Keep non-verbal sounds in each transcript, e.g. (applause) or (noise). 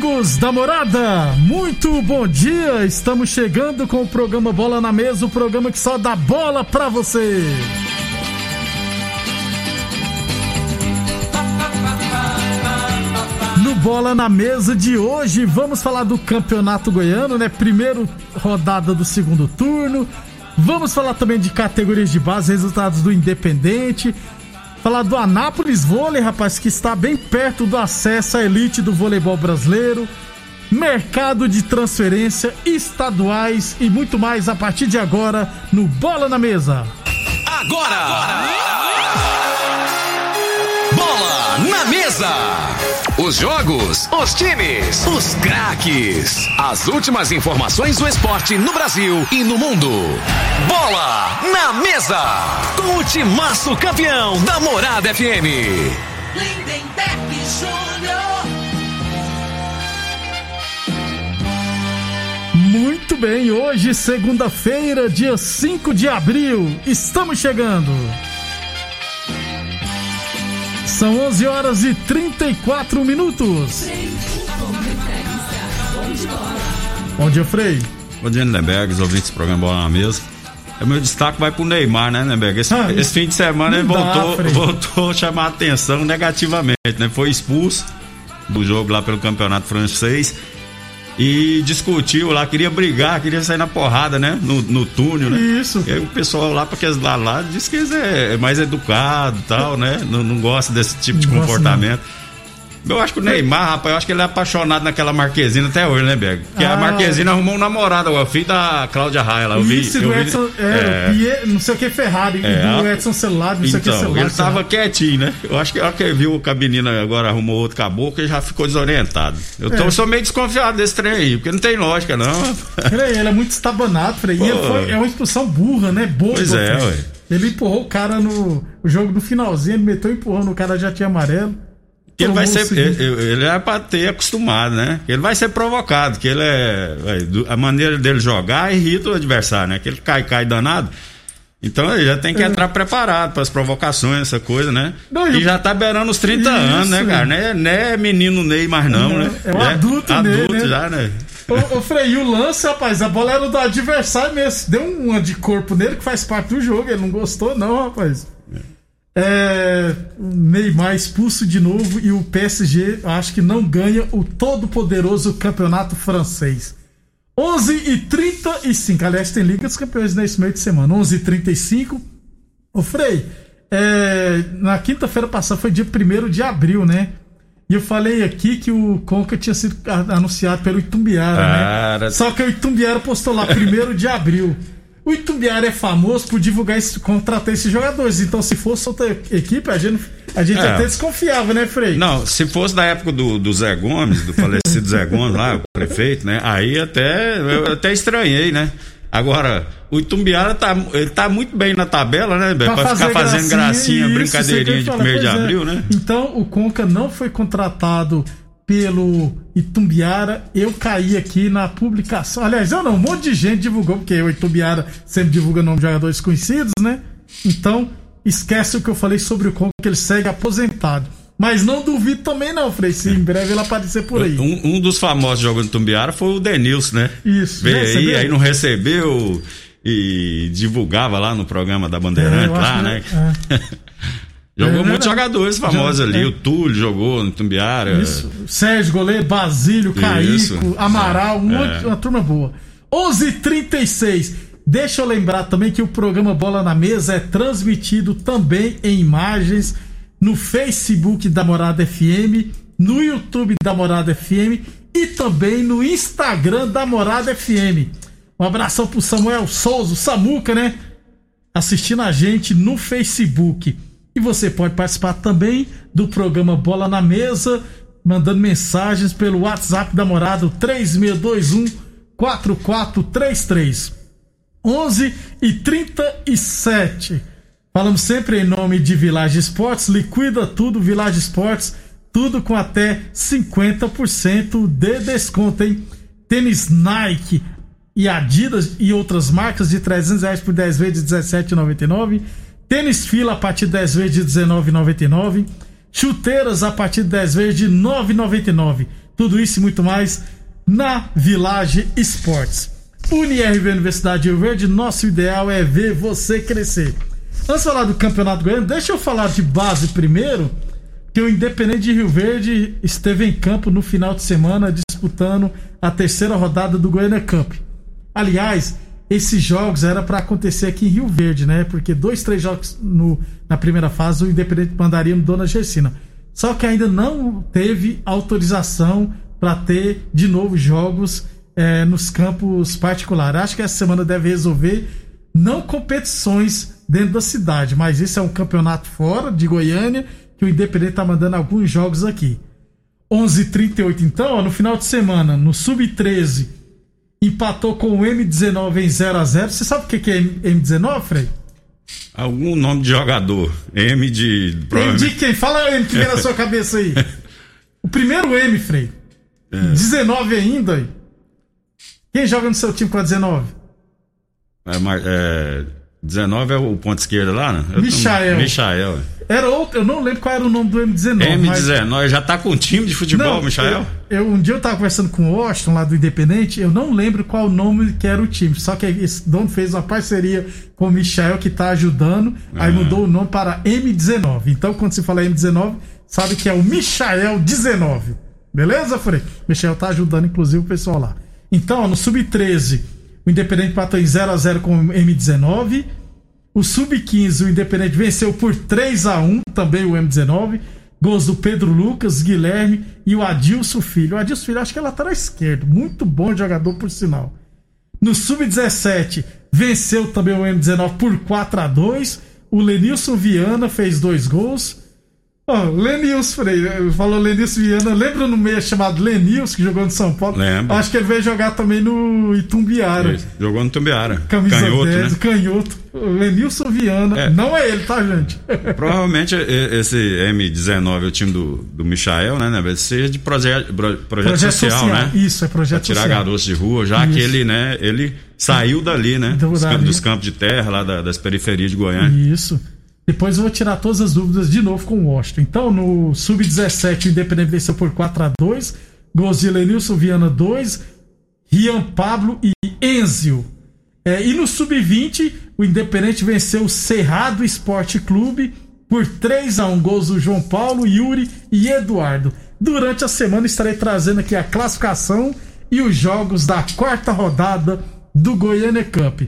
Amigos da morada, muito bom dia! Estamos chegando com o programa Bola na Mesa o programa que só dá bola pra você. No Bola na Mesa de hoje, vamos falar do Campeonato Goiano, né? Primeiro rodada do segundo turno. Vamos falar também de categorias de base, resultados do Independente. Falar do Anápolis Vôlei, rapaz, que está bem perto do acesso à elite do voleibol brasileiro. Mercado de transferência, estaduais e muito mais a partir de agora no Bola na Mesa. Agora! Bola Mesa! Os jogos, os times, os craques. As últimas informações do esporte no Brasil e no mundo. Bola na Mesa! Com o timaço campeão da Morada FM. Lindenberg Júnior. Muito bem, hoje, segunda-feira, dia 5 de abril, estamos chegando. São 11 horas e 34 minutos. Bom dia, Frei. Bom dia, Lindenberg, os ouvintes do programa Bola na Mesa. O meu destaque vai pro Neymar, né, Lindenberg? Esse, Ah, esse fim de semana ele dá, voltou, Frei. voltou a chamar a atenção negativamente, né? Foi expulso do jogo lá pelo Campeonato Francês e discutiu lá, queria brigar, queria sair na porrada, né? No, no túnel, né? Isso. E aí o pessoal lá, porque lá, lá diz que eles é, é mais educado e tal, né? Não, não gosta desse tipo de Não gosta, comportamento. Eu acho que o Neymar, rapaz, eu acho que ele é apaixonado naquela Marquezine até hoje, né, Berg? Porque Ah. a Marquezine arrumou um namorado, o filho da Cláudia Raia lá. Eu vi, Isso, eu do vi- Edson, é, Pierre- não sei o que Ferrari, É, do a- Edson Celular, não sei o que Então, celular. ele tava quietinho, né? Eu acho que a hora que ele viu que a menina agora arrumou outro caboclo, ele já ficou desorientado. Eu, tô, É. sou meio desconfiado desse trem aí, porque não tem lógica, não. Ele é muito estabanado, Frei. E é uma expulsão burra, né? Boba. Pois é, ué. Ele empurrou o cara no o jogo no finalzinho, ele meteu empurrando, o cara já tinha amarelo. Ele vai Tomou ser. Ele, é pra ter acostumado, né? Ele vai ser provocado, que ele é. a maneira dele jogar irrita o adversário, né? Que ele cai, cai danado. Então ele já tem que entrar preparado para as provocações, essa coisa, né? É. Não, e e já tá beirando os 30 anos, né, Isso. cara? Não é, não é menino Ney mais não, Não, né? é um adulto Ney, Adulto né? já, né? Ô, ô Frei, e o lance, rapaz, a bola era do adversário mesmo. Deu uma de corpo nele que faz parte do jogo. Ele não gostou, não, rapaz. É, Neymar expulso de novo e o PSG acho que não ganha o todo poderoso campeonato francês. 11 e 35 aliás, tem Liga dos Campeões nesse meio de semana. 11 e 35 Ô Frei, é, na quinta-feira passada foi dia 1 de abril, né? E eu falei aqui que o Conca tinha sido anunciado pelo Itumbiara, Cara. né? Só que o Itumbiara postou lá 1 de abril. O Itumbiara é famoso por divulgar esse, contratar esses jogadores. Então, se fosse outra equipe, a gente, a gente É. até desconfiava, né, Frei? Não, se fosse da época do, do Zé Gomes, do falecido Zé Gomes lá, o prefeito, né? Aí até eu até estranhei, né? Agora, o Itumbiara tá, ele tá muito bem na tabela, né, Beto? Pra, ficar fazendo gracinha, isso, brincadeirinha isso de que eu 1 ia de é. abril, né? Então o Conca não foi contratado pelo Itumbiara. Eu caí aqui na publicação. Aliás, eu não, um monte de gente divulgou, porque o Itumbiara sempre divulga nome de jogadores conhecidos, né? Então, esquece o que eu falei sobre o Conca, que ele segue aposentado. Mas não duvido também, não, Frei. Se em breve ele aparecer por aí. Um, um dos famosos jogando Tumbiara foi o Denilson, né? Isso, Veio recebeu? aí, aí não recebeu e divulgava lá no programa da É, Bandeirante acho lá, né? é. (laughs) Jogou É muitos verdade. jogadores famosos ali. é. O Túlio jogou no Tumbiara. Isso. Sérgio Goleiro, Basílio, Isso. Caíco, Amaral, um É. monte- uma turma boa. 11:36. Deixa eu lembrar também que o programa Bola na Mesa é transmitido também em imagens no Facebook da Morada FM, no YouTube da Morada FM e também no Instagram da Morada FM. Um abração pro Samuel Souza, o Samuca, né? assistindo a gente no Facebook. E você pode participar também do programa Bola na Mesa, mandando mensagens pelo WhatsApp da Morada 3621 4433. 11 e 37. Falamos sempre em nome de Village Esportes, liquida tudo Village Esportes, tudo com até 50% de desconto, hein? Tênis Nike e Adidas e outras marcas de 300 reais por 10 vezes de 17,99. Tênis Fila a partir de 10 vezes de 19,99. Chuteiras a partir de 10 vezes de 9,99. Tudo isso e muito mais na Village Esportes. UniRV Universidade de Rio Verde, nosso ideal é ver você crescer. Antes de falar do Campeonato Goiano, deixa eu falar de base primeiro, que o Independente de Rio Verde esteve em campo no final de semana disputando a terceira rodada do Goiânia Cup. Aliás, esses jogos era para acontecer aqui em Rio Verde, né? Porque dois, três jogos no, na primeira fase o Independente mandaria no Dona Gersina. Só que ainda não teve autorização para ter de novo jogos é, nos campos particulares. Acho que essa semana deve resolver não competições dentro da cidade, mas isso é um campeonato fora de Goiânia que o Independente tá mandando alguns jogos aqui. 11:38 então, ó, no final de semana, no sub-13 empatou com o M19 em 0 a 0 Você sabe o que é M19, Frei? Algum nome de jogador. M de. M de quem? Fala M que vem na sua cabeça aí. (laughs) O primeiro M, Frei. É. 19 ainda. Aí. Quem joga no seu time com a 19? É, é, 19 é o ponto esquerdo lá, né? Michael. Tô... Michael. Era outro, eu não lembro qual era o nome do M19. M19, mas... já tá com um time de futebol, não, Michael? Eu, eu, um dia eu tava conversando com o Washington lá do Independente, eu não lembro qual o nome que era o time. Só que esse dono fez uma parceria com o Michael que tá ajudando, aí mudou o nome para M19. Então, quando se fala M19, sabe que é o Michael 19. Beleza, Frei? Michel tá ajudando, inclusive, o pessoal lá. Então, ó, no Sub-13, o Independente empatou em 0x0 com o M19. O Sub-15, o Independente venceu por 3 a 1 também o M19. Gols do Pedro Lucas, Guilherme e o Adilson Filho. O Adilson Filho, acho que é lateral esquerdo. Muito bom jogador, por sinal. No Sub-17, venceu também o M19 por 4 a 2 O Lenilson Viana fez dois gols. Oh, Lenils Freire, falou Lenils Viana, lembra no meio chamado Lenils, que jogou no São Paulo? Lembro. Acho que ele veio jogar também no Itumbiara. Ele jogou no Itumbiara. Camisa canhoto, 10, né? canhoto. Lenilson Viana, é. não é ele, tá, gente? (laughs) Provavelmente esse M19 é o time do, do Michael, né? né? Ser de projeto, projeto, projeto social, social, né? Isso, é projeto pra tirar social. garotos de rua, já Isso. que ele, né, ele saiu dali, né? Dos campos, dos campos de terra, lá da, das periferias de Goiânia. Isso. Depois eu vou tirar todas as dúvidas de novo com o Washington. Então, no Sub-17, o Independente venceu por 4 a 2 Gols de Lenilson Viana 2, Rian Pablo e Enzio. É, e no Sub-20, o Independente venceu o Cerrado Esporte Clube por 3 a 1 Gols do João Paulo, Yuri e Eduardo. Durante a semana estarei trazendo aqui a classificação e os jogos da quarta rodada do Goiânia Cup.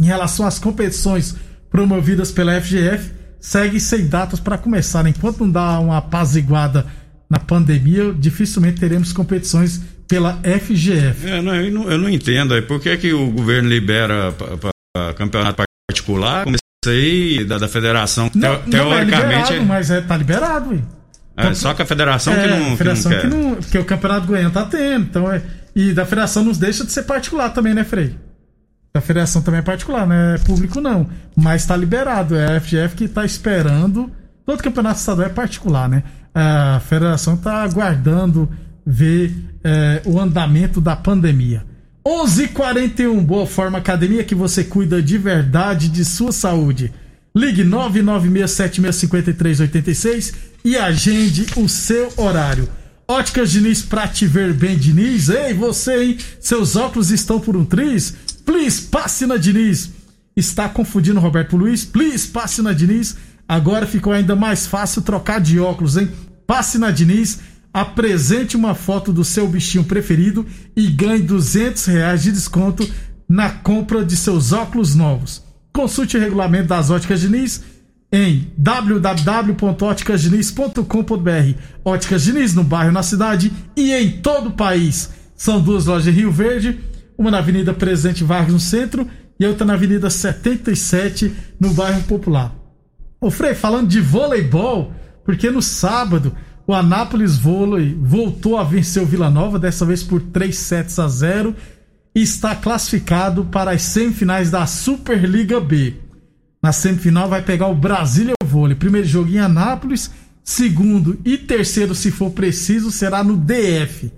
Em relação às competições promovidas pela FGF seguem sem datas para começar. Enquanto não dá uma apaziguada na pandemia, dificilmente teremos competições pela FGF. É, não, eu, não, eu não entendo aí por que, que o governo libera para campeonato particular, isso aí da, da federação, não, te, teoricamente. Não é liberado, mas é, tá liberado? É, só que a federação é, que não, a federação que não, que não Porque o Campeonato Goiano tá tendo, então é. E da federação nos deixa de ser particular também, né, Frei? A federação também é particular, não é público não. Mas está liberado. É a FGF que está esperando. Todo campeonato estadual é particular, né? A federação está aguardando ver é, o andamento da pandemia. 11:41 Boa Forma Academia que você cuida de verdade de sua saúde. Ligue 996765386 e agende o seu horário. Óticas Diniz pra te ver bem, Diniz. Ei, você, hein? Seus óculos estão por um triz? Please, passe na Diniz. Está confundindo Roberto Luiz? Please, passe na Diniz. Agora ficou ainda mais fácil trocar de óculos, hein? Passe na Diniz, apresente uma foto do seu bichinho preferido e ganhe 200 reais de desconto na compra de seus óculos novos. Consulte o regulamento das óticas Diniz em www.óticasdiniz.com.br. Óticas Diniz no bairro, na cidade e em todo o país. São duas lojas em Rio Verde uma na Avenida Presidente Vargas, no centro, e outra na Avenida 77, no bairro Popular. Ô Frei, falando de voleibol, porque no sábado o Anápolis Vôlei voltou a vencer o Vila Nova, dessa vez por 3 sets a 0 e está classificado para as semifinais da Superliga B. Na semifinal vai pegar o Brasília Vôlei. Primeiro jogo em Anápolis, segundo e terceiro, se for preciso, será no DF.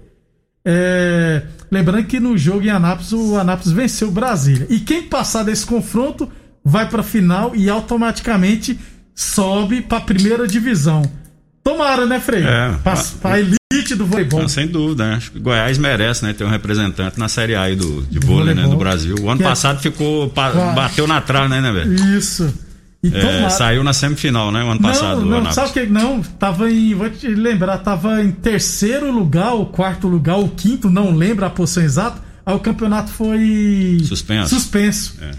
É... Lembrando que no jogo em Anápolis, o Anápolis venceu o Brasília. E quem passar desse confronto vai para a final e automaticamente sobe para a primeira divisão. Tomara, né, Frei? É, pra, pra elite do voleibol. Não, sem dúvida, né? Acho que Goiás merece, né? Ter um representante na Série A do, de vôlei, né? Do Brasil. O ano que é passado é... ficou. bateu na trave, né, né, velho? Isso. É, saiu na semifinal, né? O ano não, passado. Não, sabe que não? Tava em. Vou te lembrar, tava em terceiro lugar, o quarto lugar, o quinto, não lembro a posição exata. Aí o campeonato foi. Suspenso. Suspenso. É.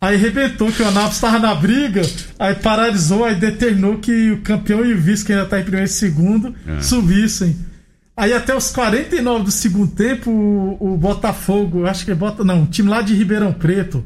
Aí arrebentou que o Anápolis estava na briga, aí paralisou, aí determinou que o campeão e o vice, que ainda está em primeiro e segundo, é. subissem. Aí até os 49 do segundo tempo, o, o Botafogo, acho que é Bota, não, o time lá de Ribeirão Preto,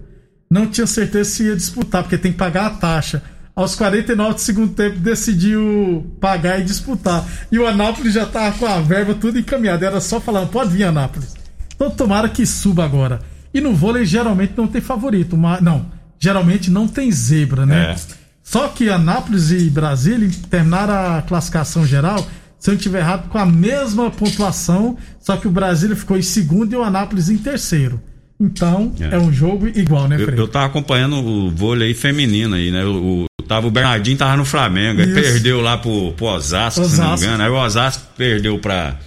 não tinha certeza se ia disputar, porque tem que pagar a taxa. Aos 49 do segundo tempo decidiu pagar e disputar. E o Anápolis já tava com a verba tudo encaminhada. Era só falar, pode vir, Anápolis. Então tomara que suba agora. E no vôlei geralmente não tem favorito. Mas, não, geralmente não tem zebra, né? É. Só que Anápolis e Brasília terminaram a classificação geral, se eu não estiver errado, com a mesma pontuação, só que o Brasília ficou em segundo e o Anápolis em terceiro. Então, é, é um jogo igual, né, Fred? Eu, eu tava acompanhando o vôlei feminino aí, né? O, o, tava, o Bernardinho tava no Flamengo, aí perdeu lá pro, pro Osasco, Osasco, se não me engano. Aí o Osasco perdeu pra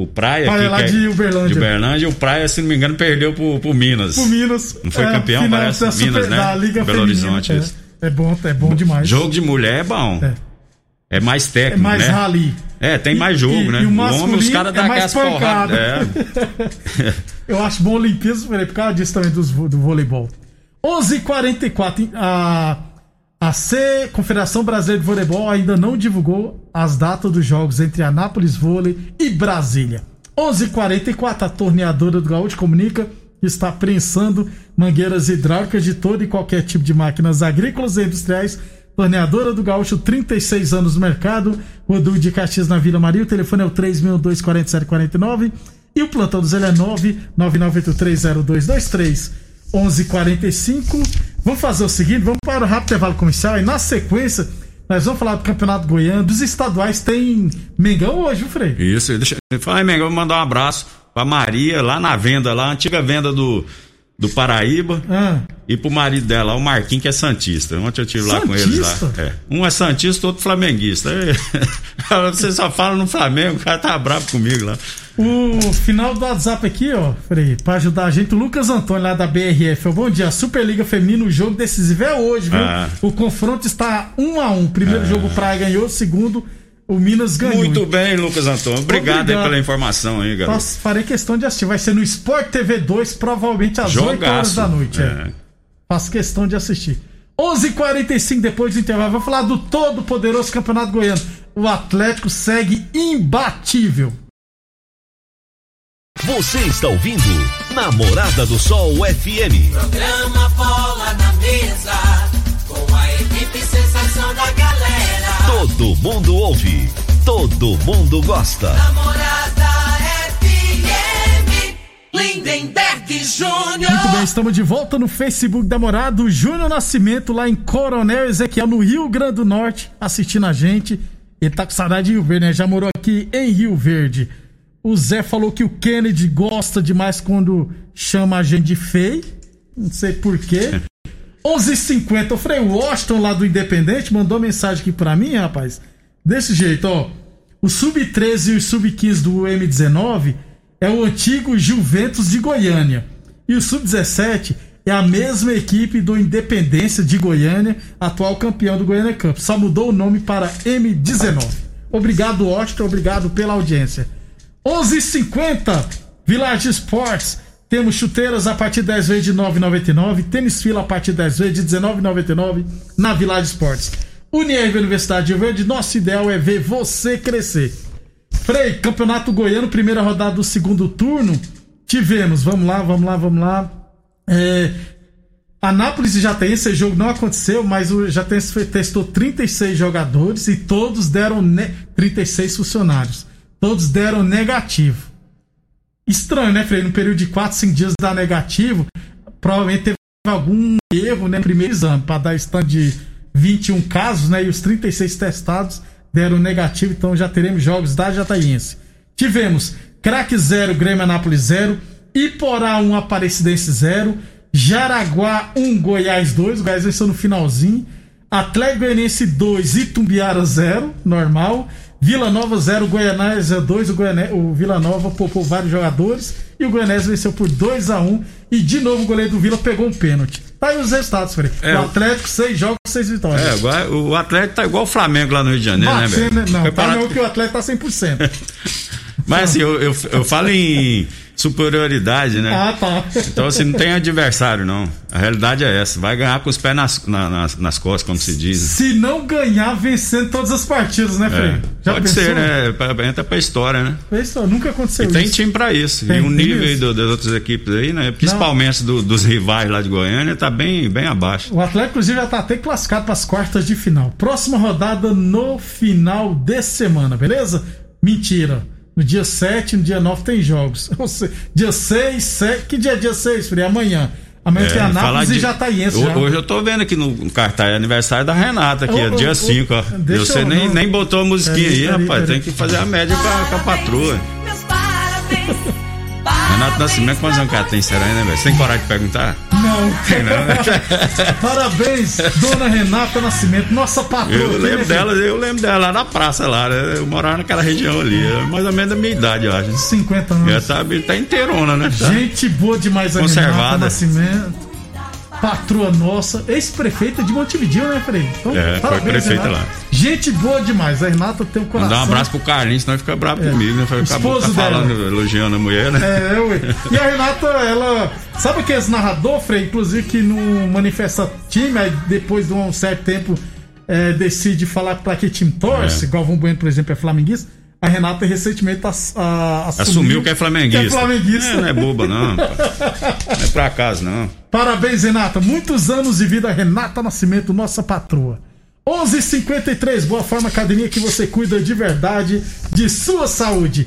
o Praia, Praia lá é de Uberlândia. De Uberlândia, o Praia, se não me engano, perdeu pro, pro Minas. Pro Minas. Não foi é, campeão, parece. Minas, super, né? Da Liga Belo Horizonte. É, é, bom, é bom demais. Jogo de mulher é bom. É, é mais técnico, É mais né? rally. É, tem mais jogo, e, né? E o, o homem, os caras é dão aquelas porradas. É. (laughs) Eu acho bom Olimpíadas, por causa disso também do voleibol. 11:44 h 44 a a C, Confederação Brasileira de Voleibol, ainda não divulgou as datas dos jogos entre Anápolis Vôlei e Brasília. 11:44 a torneadora do Gaúcho comunica que está prensando mangueiras hidráulicas de todo e qualquer tipo de máquinas agrícolas e industriais. Torneadora do Gaúcho, 36 anos no mercado. Rodul de Caxias na Vila Maria. O telefone é o 3.24749 e o plantão do Zé é 999830223. 11:45. Vamos fazer o seguinte, vamos para o rápido intervalo comercial e na sequência nós vamos falar do Campeonato Goiano, dos estaduais tem Mengão hoje, viu, Frei? Isso, deixa eu falar, Mengão, vou mandar um abraço pra Maria, lá na venda, lá, antiga venda do do Paraíba ah. e pro marido dela, o Marquinhos, que é Santista. Ontem eu tive lá com eles lá. É. Um é Santista, outro Flamenguista. (laughs) Você só fala no Flamengo, o cara tá bravo comigo lá. O final do WhatsApp aqui, ó, Frei, pra ajudar a gente, o Lucas Antônio lá da BRF. Bom dia, Superliga Feminina, o jogo decisivo é hoje, viu? Ah. O confronto está um a um. Primeiro ah. jogo Praia ganhou, segundo o Minas ganhou. Muito bem, Lucas Antônio. Obrigado, Obrigado. pela informação aí, galera. Farei questão de assistir. Vai ser no Sport TV 2, provavelmente às Jogaço. 8 horas da noite. É. É. Faço questão de assistir. 11:45 h 45 depois do intervalo. Vou falar do todo poderoso Campeonato Goiano. O Atlético segue imbatível. Você está ouvindo Namorada do Sol FM. Programa Bola na Mesa. Com a equipe sensação da galera. Todo mundo ouve, todo mundo gosta. Namorada FM, Lindenberg Júnior. Muito bem, estamos de volta no Facebook da Morada. O Júnior Nascimento, lá em Coronel Ezequiel, no Rio Grande do Norte, assistindo a gente. Ele tá com saudade de Rio Verde, né? Já morou aqui em Rio Verde. O Zé falou que o Kennedy gosta demais quando chama a gente de feio. Não sei porquê. 11h50, (laughs) o Frei Washington lá do Independente mandou mensagem aqui pra mim, rapaz. Desse jeito, ó. O Sub-13 e o Sub-15 do M19 é o antigo Juventus de Goiânia. E o Sub-17 é a mesma equipe do Independência de Goiânia, atual campeão do Goiânia Cup. Só mudou o nome para M19. Obrigado, Washington. Obrigado pela audiência. 11:50 Village Sports temos chuteiras a partir de 10 vezes de 9,99. Tênis fila a partir de 10 vezes de 19,99 na Village Sports. Unirv Universidade de Verde, nosso ideal é ver você crescer. Frei, Campeonato Goiano, primeira rodada do segundo turno. Tivemos, vamos lá, vamos lá, vamos lá. É, Anápolis e Jataense, esse jogo não aconteceu, mas o testou 36 jogadores e todos deram ne- 36 funcionários. Todos deram negativo. Estranho, né, Frei? No período de 4, 5 dias dar negativo, provavelmente teve algum erro né, no primeiro exame, para dar stand de 21 casos, né? E os 36 testados deram negativo, então já teremos jogos da Jataiense. Tivemos Craque 0, Grêmio Anápolis 0, Iporá 1, Aparecidense 0, Jaraguá 1, Goiás 2, o Goiás venceu no finalzinho, Atlético Goianiense 2, Itumbiara 0, normal, Vila Nova 0, Goianésia 2, o, Goiané, o Vila Nova poupou vários jogadores e o Goianésia venceu por 2 a 1 e de novo o goleiro do Vila pegou um pênalti. Tá aí os resultados, Frei. É, o Atlético, 6 jogos, 6 vitórias. É, o Atlético tá igual o Flamengo lá no Rio de Janeiro, né, Batendo, velho? não, tá Campeonato- não que o Atlético tá 100%. (laughs) Mas assim, eu, eu, eu falo em superioridade, né? ah, tá. Então, assim, não tem adversário, não. A realidade é essa. Vai ganhar com os pés nas, na- nas, nas costas, como se diz. Se não ganhar, vencendo todas as partidas, né, Frei? É, pode ser, né? Pra- Entra pra história, né? Isso nunca aconteceu E tem isso. time pra isso. Tem, e o tem nível aí do- das outras equipes aí, né? Principalmente do- dos rivais lá de Goiânia, tá bem, bem abaixo. O Atlético, inclusive, já tá até classificado para as quartas de final. Próxima rodada no final de semana, beleza? Mentira. No dia 7 no dia 9 tem jogos. (laughs) Ou seja, dia 6, 7. Que dia é dia 6, Frei? Amanhã. Amanhã tem falar Anápolis e de- Jataiense. Ho- já. Hoje eu tô vendo aqui no cartaz é aniversário da Renata, aqui, Ô, é ô, dia ô, 5, ó. deixa Você eu nem, não- nem botou a musiquinha aí, rapaz. peraí. Tem que fazer a média com a, com a patroa. Meus parabéns. Renato Nascimento, quantos anos que ela tem, será, né, velho? Você tem coragem de perguntar? Não. Tem não, né? (laughs) Parabéns, dona Renata Nascimento, nossa patroa. Eu aqui, lembro né, dela, eu lembro dela lá na praça lá, né? Eu morava naquela região ali, é mais ou menos da minha idade, eu acho. 50 Já anos. tá, tá inteirona, né? Tá? Gente boa demais a Conservada. Renata Nascimento. Patroa nossa, ex-prefeita de Montevideo, né, Frei? Então, É, foi parabéns, prefeita Renata. lá. Gente boa demais. A Renata tem um coração. Mandar um abraço pro Carlinhos, senão ele fica bravo comigo, né? Acabou Esposo tá falando, dela. elogiando a mulher, né? É, ué. (laughs) E a Renata, ela. Sabe aqueles narrador, Frei? Inclusive que não manifesta time, aí depois de um certo tempo é, decide falar pra que time torce, É. Galvão Bueno, por exemplo, é flamenguista. A Renata recentemente ass- a- assumiu, Assumiu que é flamenguista. Que é flamenguista. É, não é boba, não. (laughs) Não é pra acaso, não. Parabéns, Renata. Muitos anos de vida, Renata Nascimento, nossa patroa. 11:53 Boa Forma Academia que você cuida de verdade de sua saúde.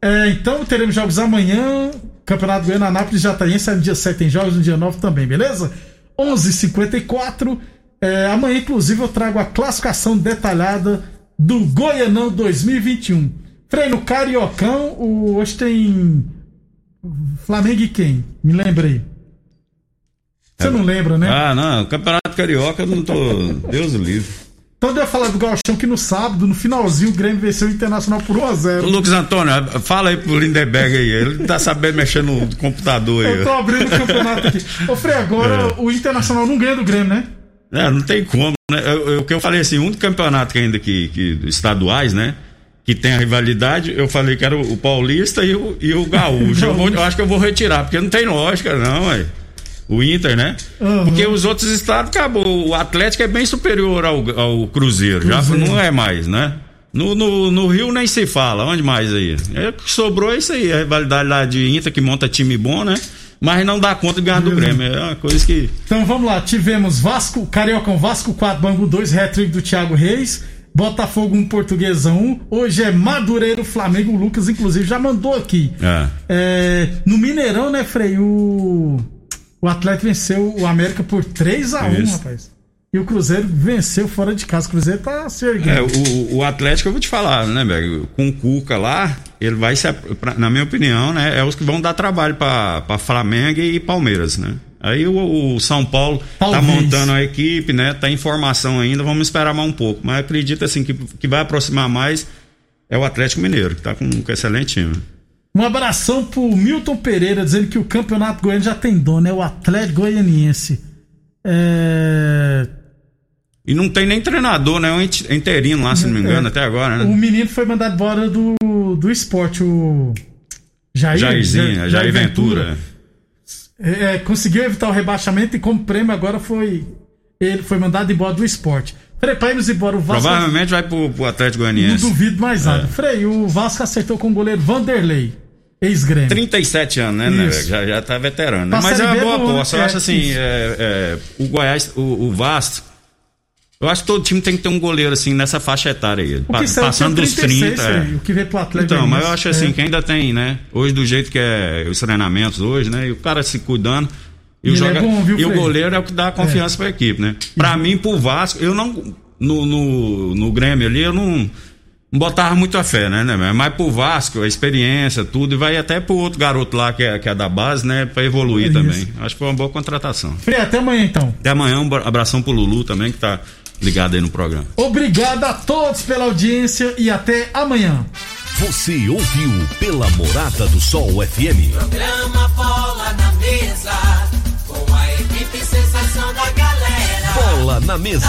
É, então teremos jogos amanhã. Campeonato Goiano Anápolis Jataense no dia 7 tem jogos, no dia 9 também, beleza? 11:54 é, Amanhã, inclusive, eu trago a classificação detalhada do Goianão 2021. Frei no Cariocão, o, hoje tem Flamengo e quem? Me lembrei. Você não lembra, né? Ah, não. Campeonato Carioca, eu não tô. Deus livre. Então eu ia falar do Galchão que no sábado, no finalzinho, o Grêmio venceu o Internacional por 1x0. Ô, Lucas Antônio, fala aí pro Lindenberg aí. Ele tá sabendo mexer no computador aí. Eu tô abrindo o campeonato aqui. Ô, Frei, agora É. o Internacional não ganha do Grêmio, né? É, não tem como, né? O que eu falei assim, um do campeonato que ainda que, que estaduais, né? Que tem a rivalidade, eu falei que era o, o Paulista e o, e o Gaúcho. eu, (laughs) vou- eu acho que eu vou retirar, porque não tem lógica, não, ué. O Inter, né? Uhum. Porque os outros estados acabou. O Atlético é bem superior ao, ao Cruzeiro, já Cruzeiro. não é mais, né? No, no, no Rio nem se fala, onde mais aí? É, sobrou é isso aí, a rivalidade lá de Inter que monta time bom, né? Mas não dá conta de ganhar do Grêmio. É uma coisa que. Então vamos lá, tivemos Vasco, Cariocão Vasco 4, Bangu 2, hat-trick do Thiago Reis, Botafogo 1, Portuguesa 1. Hoje é Madureiro, Flamengo, o Lucas inclusive já mandou aqui. É. É, no Mineirão, né, Frei, o, o Atlético venceu o América por 3x1, Isso. rapaz. E o Cruzeiro venceu fora de casa. O Cruzeiro tá se erguendo. É, o, o Atlético, eu vou te falar, né, Berg? Com o Cuca lá, ele vai ser, pra- na minha opinião, né, é os que vão dar trabalho pra pra Flamengo e Palmeiras, né? Aí o, o São Paulo tá Talvez. montando a equipe, né? Tá em formação ainda, vamos esperar mais um pouco. Mas acredito assim que, que vai aproximar mais é o Atlético Mineiro, que tá com um excelente time. Um abração pro Milton Pereira, dizendo que o Campeonato Goiano já tem dono, é o Atlético Goianiense. É... E não tem nem treinador, né? É um int- interino lá, se não me engano, até agora, O né? menino foi mandado embora do, do esporte, o Jair, Jairzinho, Ja- Jair Ventura. É, conseguiu evitar o rebaixamento e como prêmio agora foi ele foi mandado embora do esporte. Frei, pra irmos embora o Vasco. Provavelmente vai pro, pro Atlético Não Goianiense. duvido mais É. nada. Frei, o Vasco acertou com o goleiro Vanderlei. Ex-Grêmio. 37 anos, né, né? Isso. Já, já tá veterano. Né? Mas é uma é boa né? aposta. Eu É, acho assim, isso. é, é, o Goiás, o, o Vasco. Eu acho que todo time tem que ter um goleiro assim nessa faixa etária aí. Pa- passando dos 36, 30. é. O que veio pro Atlético Então, mas eu acho assim, É. que ainda tem, né? Hoje, do jeito que é os treinamentos hoje, né? E o cara se cuidando. E, o, E ele é bom, viu, e o goleiro é o que dá confiança pra equipe, né? Pra mim, pro Vasco, eu não. No, no, no Grêmio ali, eu não. Não botava muita fé, né, né? Mas pro Vasco, a experiência, tudo, e vai até pro outro garoto lá que é, que é da base, né? Pra evoluir Isso. também. Acho que foi uma boa contratação. Frei, até amanhã então. Até amanhã, um abração pro Lulu também, que tá ligado aí no programa. Obrigado a todos pela audiência e até amanhã. Você ouviu pela Morada do Sol FM. Programa Bola na Mesa, com a equipe sensação da galera. Bola na mesa.